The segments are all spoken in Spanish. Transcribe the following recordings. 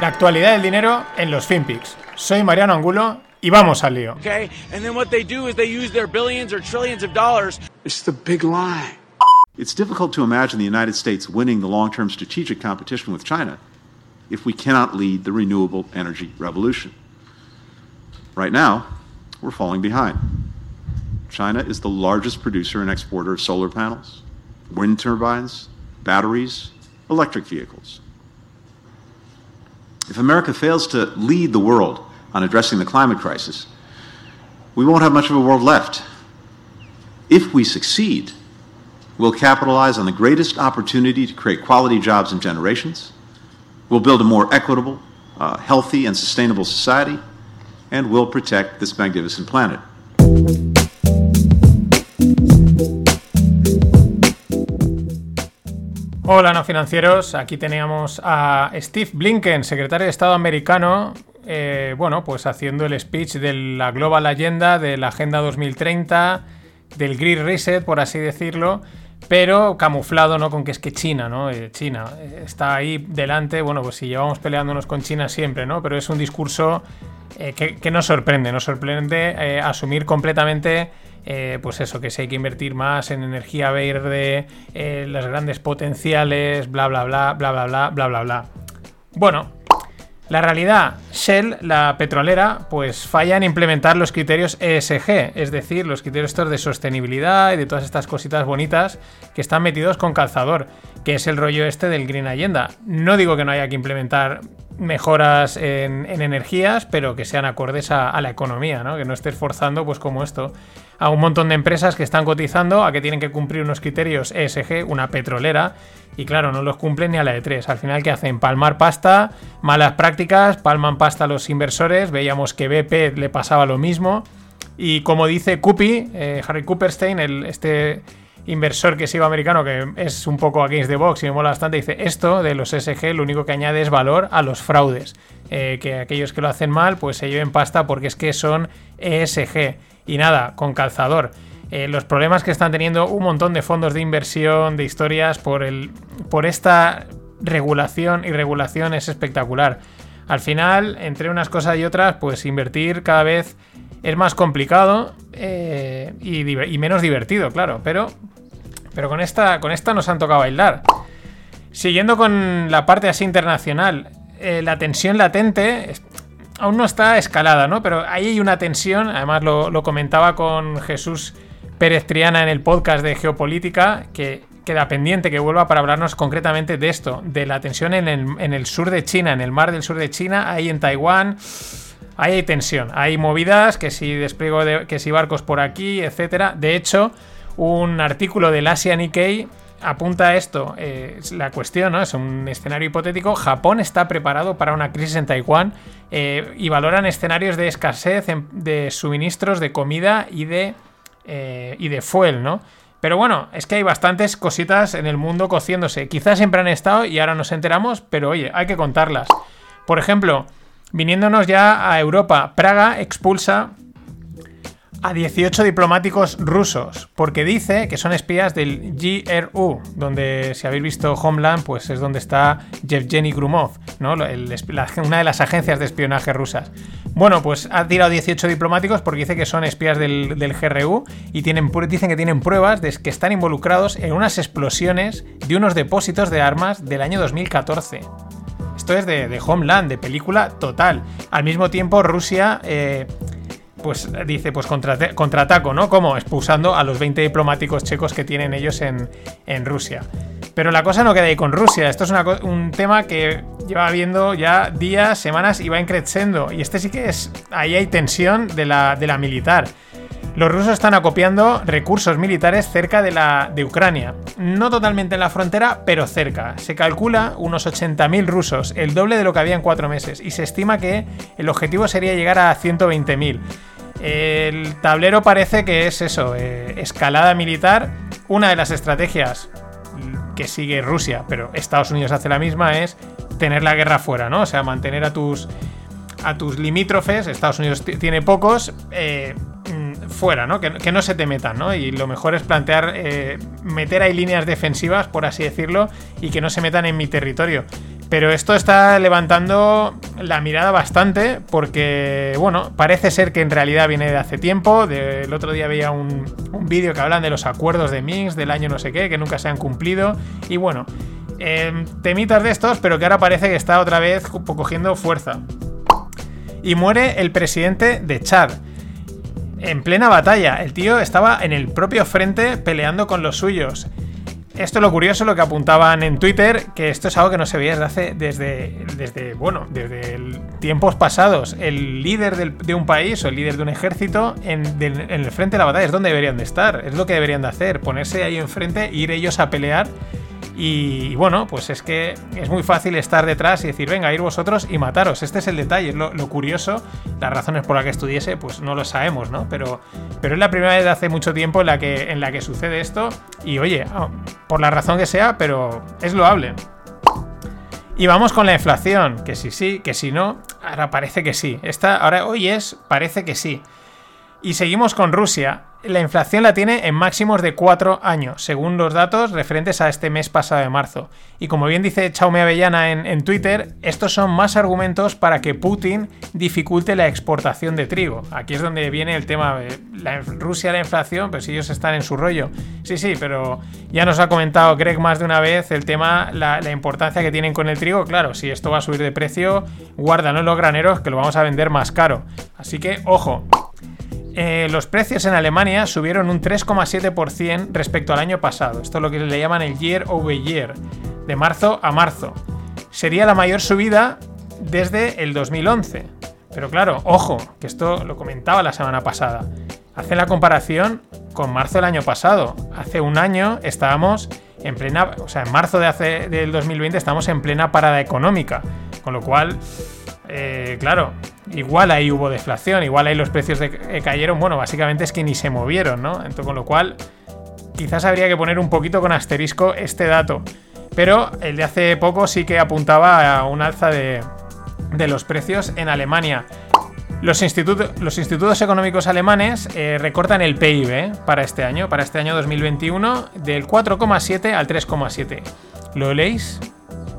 La actualidad del dinero en los FinPix. Soy Mariano Angulo y vamos al lío. Okay, and then what they do is they use their billions or trillions of dollars. It's the big lie. It's difficult to imagine the United States winning the long term strategic competition with China if we cannot lead the renewable energy revolution. Right now, we're falling behind. China is the largest producer and exporter of solar panels, wind turbines, batteries, electric vehicles. If America fails to lead the world on addressing the climate crisis, we won't have much of a world left. If we succeed, we'll capitalize on the greatest opportunity to create quality jobs in generations. We'll build a more equitable, uh, healthy, and sustainable society, and we'll protect this magnificent planet. Hola, no financieros. Aquí teníamos a Steve Blinken, secretario de Estado americano, eh, bueno, pues haciendo el speech de la Global Agenda, de la Agenda 2030, del Green Reset, por así decirlo, pero camuflado, ¿no? Con que es que China, ¿no? Eh, China eh, está ahí delante, bueno, pues si llevamos peleándonos con China siempre, ¿no? Pero es un discurso eh, que, que, nos sorprende, nos sorprende asumir completamente eh, pues eso, que si hay que invertir más en energía verde, eh, los grandes potenciales, bla, bla, bla, bla, bla, bla, bla, bla, bla. Bueno, la realidad, Shell, la petrolera, pues falla en implementar los criterios ESG, es decir, los criterios estos de sostenibilidad y de todas estas cositas bonitas que están metidos con calzador, que es el rollo este del Green Agenda. No digo que no haya que implementar mejoras en, en energías, pero que sean acordes a, a, la economía, ¿no? Que no estés forzando, pues como esto, a un montón de empresas que están cotizando, a que tienen que cumplir unos criterios ESG, una petrolera, y claro, no los cumplen ni a la de tres. Al final, ¿qué hacen? Palmar pasta, malas prácticas, palman pasta a los inversores. Veíamos que BP le pasaba lo mismo. Y como dice Cupi, eh, Harry Cooperstein, este inversor que sigo americano, que es un poco against the box y me mola bastante, dice esto de los ESG lo único que añade es valor a los fraudes. Eh, que aquellos que lo hacen mal, pues se lleven pasta porque es que son ESG. Y nada, con calzador. Eh, los problemas que están teniendo un montón de fondos de inversión, de historias, por, el, por esta regulación y regulación es espectacular. Al final, entre unas cosas y otras, pues invertir cada vez es más complicado eh, y, menos divertido, claro. Pero, pero con, esta, con esta nos han tocado bailar. Siguiendo con la parte así internacional, eh, la tensión latente aún no está escalada, ¿no? Pero ahí hay una tensión, además lo, lo comentaba con Jesús Pérez Triana en el podcast de Geopolítica, que queda pendiente que vuelva para hablarnos concretamente de esto, de la tensión en el, sur de China, en el mar del sur de China, ahí en Taiwán. Ahí hay tensión, hay movidas, que si despliego de, que si barcos por aquí, etcétera. De hecho, un artículo del Asia Nikkei apunta a esto. Eh, la cuestión, ¿no? Es un escenario hipotético. Japón está preparado para una crisis en Taiwán eh, y valoran escenarios de escasez de suministros de comida y de eh, y de fuel, ¿no? Pero bueno, es que hay bastantes cositas en el mundo cociéndose. Quizás siempre han estado y ahora nos enteramos, pero oye, hay que contarlas. Por ejemplo, viniéndonos ya a Europa, Praga expulsa a 18 diplomáticos rusos, porque dice que son espías del GRU, donde si habéis visto Homeland, pues es donde está Yevgeny Grumov, ¿no? Una de las agencias de espionaje rusas. Bueno, pues ha tirado 18 diplomáticos porque dice que son espías del, del GRU y tienen, dicen que tienen pruebas de que están involucrados en unas explosiones de unos depósitos de armas del año 2014. Esto es de, de Homeland, de película total. Al mismo tiempo, Rusia... Eh, pues dice, pues contraataco, contra ¿no? Como expulsando a los 20 diplomáticos checos que tienen ellos en, en Rusia. Pero la cosa no queda ahí con Rusia. Esto es un tema que lleva viendo ya días, semanas y va increciendo. Y este sí que es. Ahí hay tensión de la, de la militar. Los rusos están acopiando recursos militares cerca de, la, de Ucrania. No totalmente en la frontera, pero cerca. Se calcula unos 80.000 rusos, el doble de lo que había en cuatro meses. Y se estima que el objetivo sería llegar a 120.000. El tablero parece que es eso, eh, escalada militar. Una de las estrategias que sigue Rusia, pero Estados Unidos hace la misma, es tener la guerra fuera, ¿no? O sea, mantener a tus, a tus limítrofes, Estados Unidos tiene pocos, eh, fuera, ¿no? Que, que, no se te metan, ¿no? Y lo mejor es plantear, eh, meter ahí líneas defensivas, por así decirlo, y que no se metan en mi territorio. Pero esto está levantando la mirada bastante porque, bueno, parece ser que en realidad viene de hace tiempo. el otro día veía un, un vídeo que hablan de los acuerdos de Minsk del año no sé qué, que nunca se han cumplido. Y bueno, eh, temitas de estos, pero que ahora parece que está otra vez cogiendo fuerza. Y muere el presidente de Chad. En plena batalla. El tío estaba en el propio frente peleando con los suyos. Esto es lo curioso, lo que apuntaban en Twitter, que esto es algo que no se veía desde hace, desde, desde bueno, desde tiempos pasados. El líder de un país o el líder de un ejército en, en, el frente de la batalla es donde deberían de estar, es lo que deberían de hacer, ponerse ahí enfrente, ir ellos a pelear y, bueno, pues es que es muy fácil estar detrás y decir, venga, ir vosotros y mataros. Este es el detalle, es lo, curioso. Las razones por las que estudiese, pues no lo sabemos, ¿no? Pero, pero es la primera vez de hace mucho tiempo en la que, en la que sucede esto. Y oye, ah, por la razón que sea, pero es loable. Y vamos con la inflación, que si sí, que si no, ahora parece que sí. Esta, ahora hoy es, parece que sí. Y seguimos con Rusia la inflación la tiene en máximos de 4 años, según los datos referentes a este mes pasado de marzo. Y como bien dice Chaume Avellana en, Twitter, estos son más argumentos para que Putin dificulte la exportación de trigo. Aquí es donde viene el tema de la, Rusia, la inflación, pues ellos están en su rollo. Sí, sí, pero ya nos ha comentado Greg más de una vez el tema, la importancia que tienen con el trigo. Claro, si esto va a subir de precio, guárdanos los graneros que lo vamos a vender más caro. Así que, ojo. Eh, los precios en Alemania subieron un 3,7% respecto al año pasado. Esto es lo que le llaman el year over year, de marzo a marzo. Sería la mayor subida desde el 2011. Pero claro, ojo, que esto lo comentaba la semana pasada. Hace la comparación con marzo del año pasado. Hace un año estábamos en plena, o sea, en marzo de del 2020 estamos en plena parada económica. Con lo cual, eh, claro, igual ahí hubo deflación, igual ahí los precios de, cayeron, bueno, básicamente es que ni se movieron, ¿no? Entonces, con lo cual, quizás habría que poner un poquito con asterisco este dato. Pero el de hace poco sí que apuntaba a un alza de, los precios en Alemania. Los, los institutos económicos alemanes eh, recortan el PIB ¿eh? para este año, para este año 2021, del 4,7 al 3,7. ¿Lo leéis?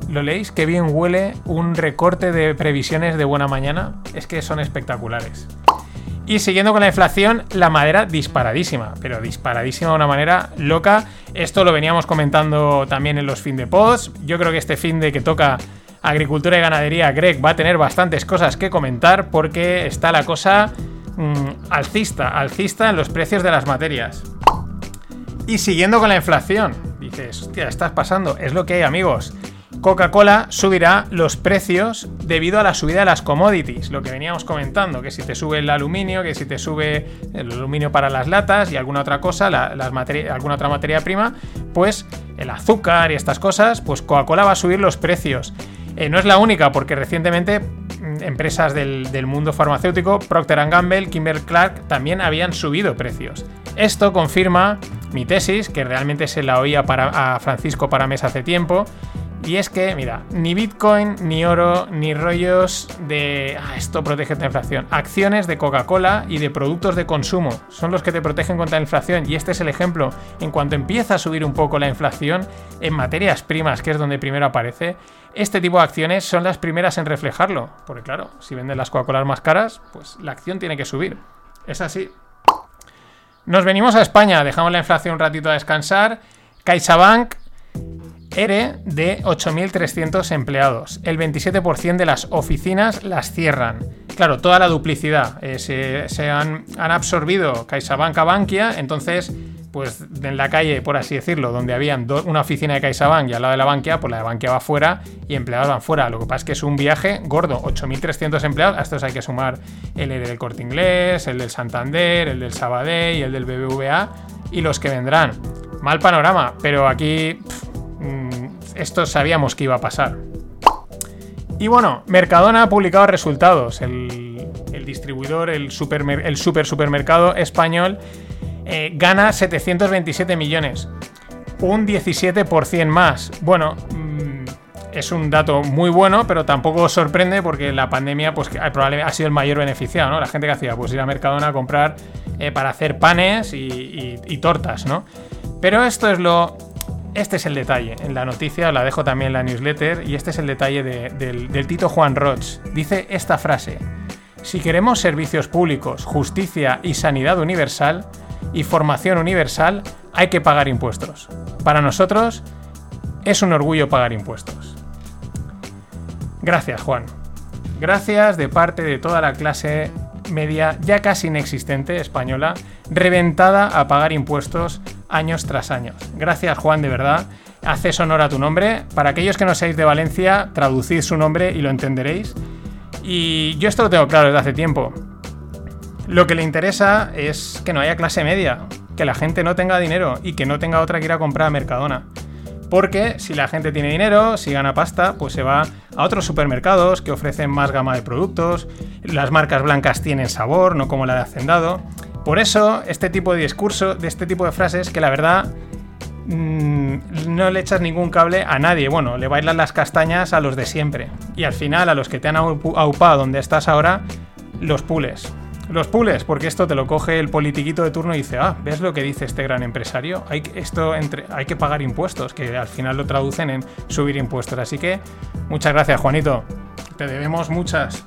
¿Lo leéis? Qué bien huele un recorte de previsiones de buena mañana. Es que son espectaculares. Y siguiendo con la inflación, la madera disparadísima, pero disparadísima de una manera loca. Esto lo veníamos comentando también en los fin de pods. Yo creo que este fin de que toca agricultura y ganadería, Greg va a tener bastantes cosas que comentar porque está la cosa mm, alcista, alcista en los precios de las materias. Y siguiendo con la inflación, dices, hostia, estás pasando, es lo que hay amigos. Coca-Cola subirá los precios debido a la subida de las commodities, lo que veníamos comentando, que si te sube el aluminio, que si te sube el aluminio para las latas y alguna otra cosa, alguna otra materia prima, pues el azúcar y estas cosas, pues Coca-Cola va a subir los precios. Eh, no es la única, porque recientemente mm, empresas del, mundo farmacéutico, Procter Gamble, Kimber Clark, también habían subido precios. Esto confirma mi tesis, que realmente se la oía para, a Francisco Paramés hace tiempo, y es que, mira, ni Bitcoin, ni oro, ni rollos de ah, esto protege contra la inflación. Acciones de Coca-Cola y de productos de consumo son los que te protegen contra la inflación. Y este es el ejemplo. En cuanto empieza a subir un poco la inflación en materias primas, que es donde primero aparece, este tipo de acciones son las primeras en reflejarlo. Porque claro, si venden las Coca-Colas más caras, pues la acción tiene que subir. Es así. Nos venimos a España, dejamos la inflación un ratito a descansar. CaixaBank ERE de 8.300 empleados. El 27% de las oficinas las cierran. Claro, toda la duplicidad. Eh, se, han, absorbido CaixaBank a Bankia, entonces, pues en la calle, por así decirlo, donde habían una oficina de CaixaBank y al lado de la Bankia, pues la de Bankia va fuera y empleados van fuera. Lo que pasa es que es un viaje gordo, 8.300 empleados. A estos hay que sumar el ERE del Corte Inglés, el del Santander, el del Sabadell y el del BBVA y los que vendrán. Mal panorama, pero aquí esto sabíamos que iba a pasar. Y bueno, Mercadona ha publicado resultados. El, distribuidor, el super, el super supermercado español, eh, gana 727 millones. Un 17% más. Bueno, mm, es un dato muy bueno, pero tampoco sorprende porque la pandemia pues, probablemente ha sido el mayor beneficiado, ¿no? La gente que hacía, pues ir a Mercadona a comprar eh, para hacer panes y, y tortas, ¿no? Pero esto es lo, Este es el detalle. En la noticia la dejo también en la newsletter y este es el detalle del, del Tito Juan Roch. Dice esta frase. Si queremos servicios públicos, justicia y sanidad universal y formación universal, hay que pagar impuestos. Para nosotros es un orgullo pagar impuestos. Gracias, Juan. Gracias de parte de toda la clase media ya casi inexistente española, reventada a pagar impuestos años tras años. Gracias Juan, de verdad. Haces honor a tu nombre. Para aquellos que no seáis de Valencia, traducid su nombre y lo entenderéis. Y yo esto lo tengo claro desde hace tiempo. Lo que le interesa es que no haya clase media, que la gente no tenga dinero y que no tenga otra que ir a comprar a Mercadona. Porque si la gente tiene dinero, si gana pasta, pues se va a otros supermercados que ofrecen más gama de productos, las marcas blancas tienen sabor, no como la de Hacendado. Por eso, este tipo de discurso, de este tipo de frases, que la verdad mm, no le echas ningún cable a nadie. Bueno, le bailan las castañas a los de siempre. Y al final, a los que te han aupado donde estás ahora, los pules. Los pules, porque esto te lo coge el politiquito de turno y dice, ah, ¿ves lo que dice este gran empresario? Hay, esto entre, hay que pagar impuestos, que al final lo traducen en subir impuestos. Así que muchas gracias, Juanito. Te debemos muchas.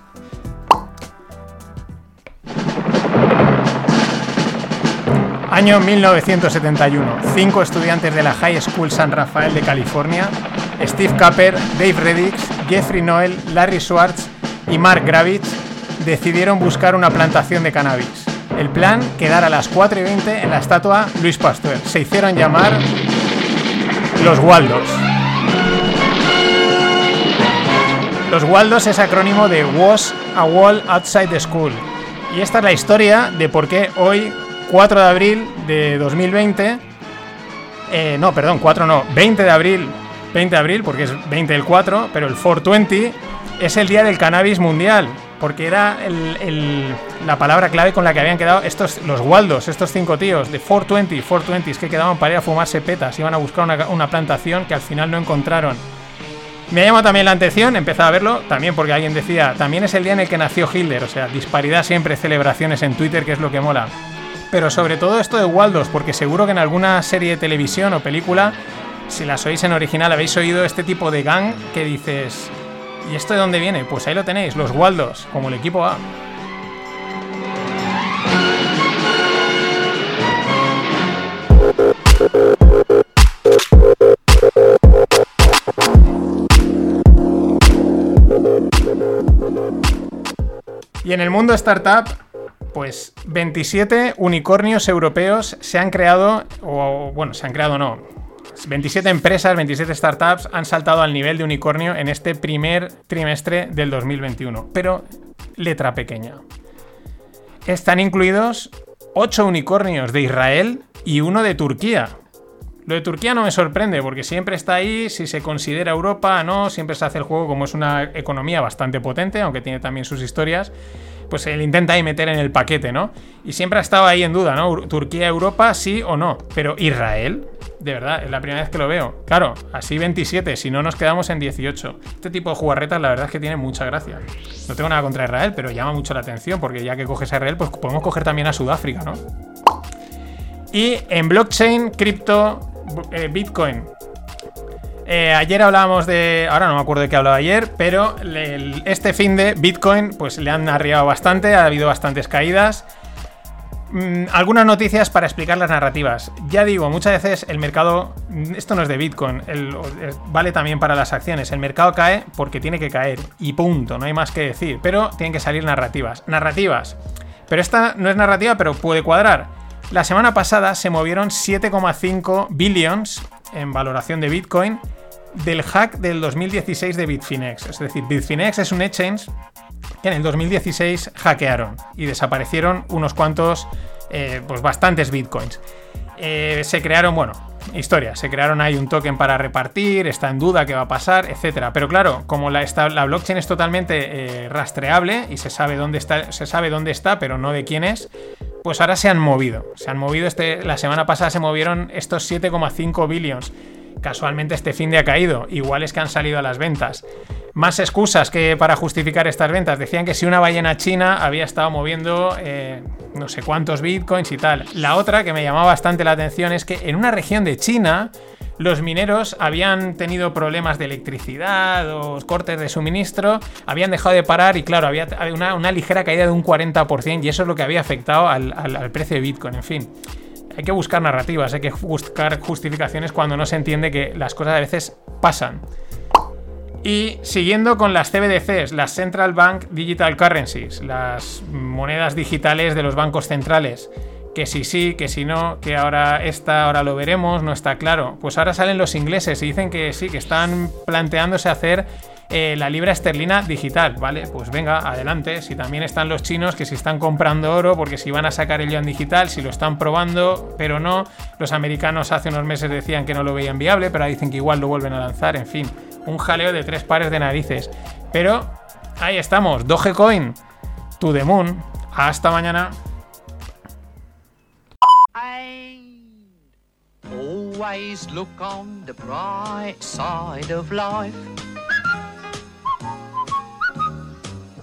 Año 1971. Cinco estudiantes de la High School San Rafael de California, Steve Capper, Dave Reddix, Jeffrey Noel, Larry Schwartz y Mark Gravitz decidieron buscar una plantación de cannabis. El plan, quedar a las 4 y 20 en la estatua Luis Pasteur. Se hicieron llamar los Waldos. Los Waldos es acrónimo de Was a Wall Outside the School. Y esta es la historia de por qué hoy, 4 de abril de 2020, eh, no, perdón, 4 no, 20 de abril, 20 de abril, porque es 20 del 4, pero el 420 es el día del cannabis mundial porque era la palabra clave con la que habían quedado estos, los Waldos, estos cinco tíos de 420, 420, es que quedaban para ir a fumarse petas, iban a buscar una, plantación que al final no encontraron. Me ha llamado también la atención, empezado a verlo, también porque alguien decía, también es el día en el que nació Hitler, o sea, disparidad siempre, celebraciones en Twitter, que es lo que mola. Pero sobre todo esto de Waldos, porque seguro que en alguna serie de televisión o película, si las oís en original, habéis oído este tipo de gang que dices, ¿Y esto de dónde viene? Pues ahí lo tenéis, los Waldos, como el equipo A. Y en el mundo startup, pues 27 unicornios europeos se han creado, o bueno, se han creado no, 27 empresas, 27 startups han saltado al nivel de unicornio en este primer trimestre del 2021. Pero letra pequeña. Están incluidos 8 unicornios de Israel y uno de Turquía. Lo de Turquía no me sorprende porque siempre está ahí, si se considera Europa, no, siempre se hace el juego como es una economía bastante potente, aunque tiene también sus historias pues él intenta ahí meter en el paquete, ¿no? Y siempre ha estado ahí en duda, ¿no? Turquía, Europa, sí o no. Pero Israel, de verdad, es la primera vez que lo veo. Claro, así 27, si no nos quedamos en 18. Este tipo de jugarretas, la verdad es que tiene mucha gracia. No tengo nada contra Israel, pero llama mucho la atención, porque ya que coges a Israel, pues podemos coger también a Sudáfrica, ¿no? Y en blockchain, cripto, eh, Bitcoin, eh, ayer hablábamos de. Ahora no me acuerdo de qué hablaba ayer, pero este fin de Bitcoin, pues le han arriado bastante, ha habido bastantes caídas. Mm, algunas noticias para explicar las narrativas. Ya digo, muchas veces el mercado. Esto no es de Bitcoin, vale también para las acciones. El mercado cae porque tiene que caer. Y punto, no hay más que decir. Pero tienen que salir narrativas. Narrativas. Pero esta no es narrativa, pero puede cuadrar. La semana pasada se movieron 7,5 billions en valoración de Bitcoin del hack del 2016 de Bitfinex. Es decir, Bitfinex es un exchange que en el 2016 hackearon y desaparecieron unos cuantos, eh, pues bastantes bitcoins. Eh, se crearon, bueno, historia, se crearon ahí un token para repartir, está en duda qué va a pasar, etcétera. Pero claro, como la, blockchain es totalmente eh, rastreable y se sabe dónde está, se sabe dónde está, pero no de quién es, pues ahora se han movido. Se han movido este, la semana pasada se movieron estos 7,5 billions Casualmente este fin de ha caído, igual es que han salido a las ventas. Más excusas que para justificar estas ventas. Decían que si una ballena china había estado moviendo eh, no sé cuántos bitcoins y tal. La otra que me llamaba bastante la atención es que en una región de China los mineros habían tenido problemas de electricidad o cortes de suministro, habían dejado de parar y claro, había una, ligera caída de un 40% y eso es lo que había afectado al precio de Bitcoin, en fin hay que buscar narrativas, hay que buscar justificaciones cuando no se entiende que las cosas a veces pasan. Y siguiendo con las CBDCs, las Central Bank Digital Currencies, las monedas digitales de los bancos centrales, que si sí, que si no, que ahora esta, ahora lo veremos, no está claro. Pues ahora salen los ingleses y dicen que sí, que están planteándose hacer eh, la libra esterlina digital, ¿vale? Pues venga, adelante. Si también están los chinos que si están comprando oro, porque si van a sacar el yuan digital, si lo están probando, pero no. Los americanos hace unos meses decían que no lo veían viable, pero ahora dicen que igual lo vuelven a lanzar, en fin. Un jaleo de tres pares de narices. Pero ahí estamos, Dogecoin, to the moon. Hasta mañana.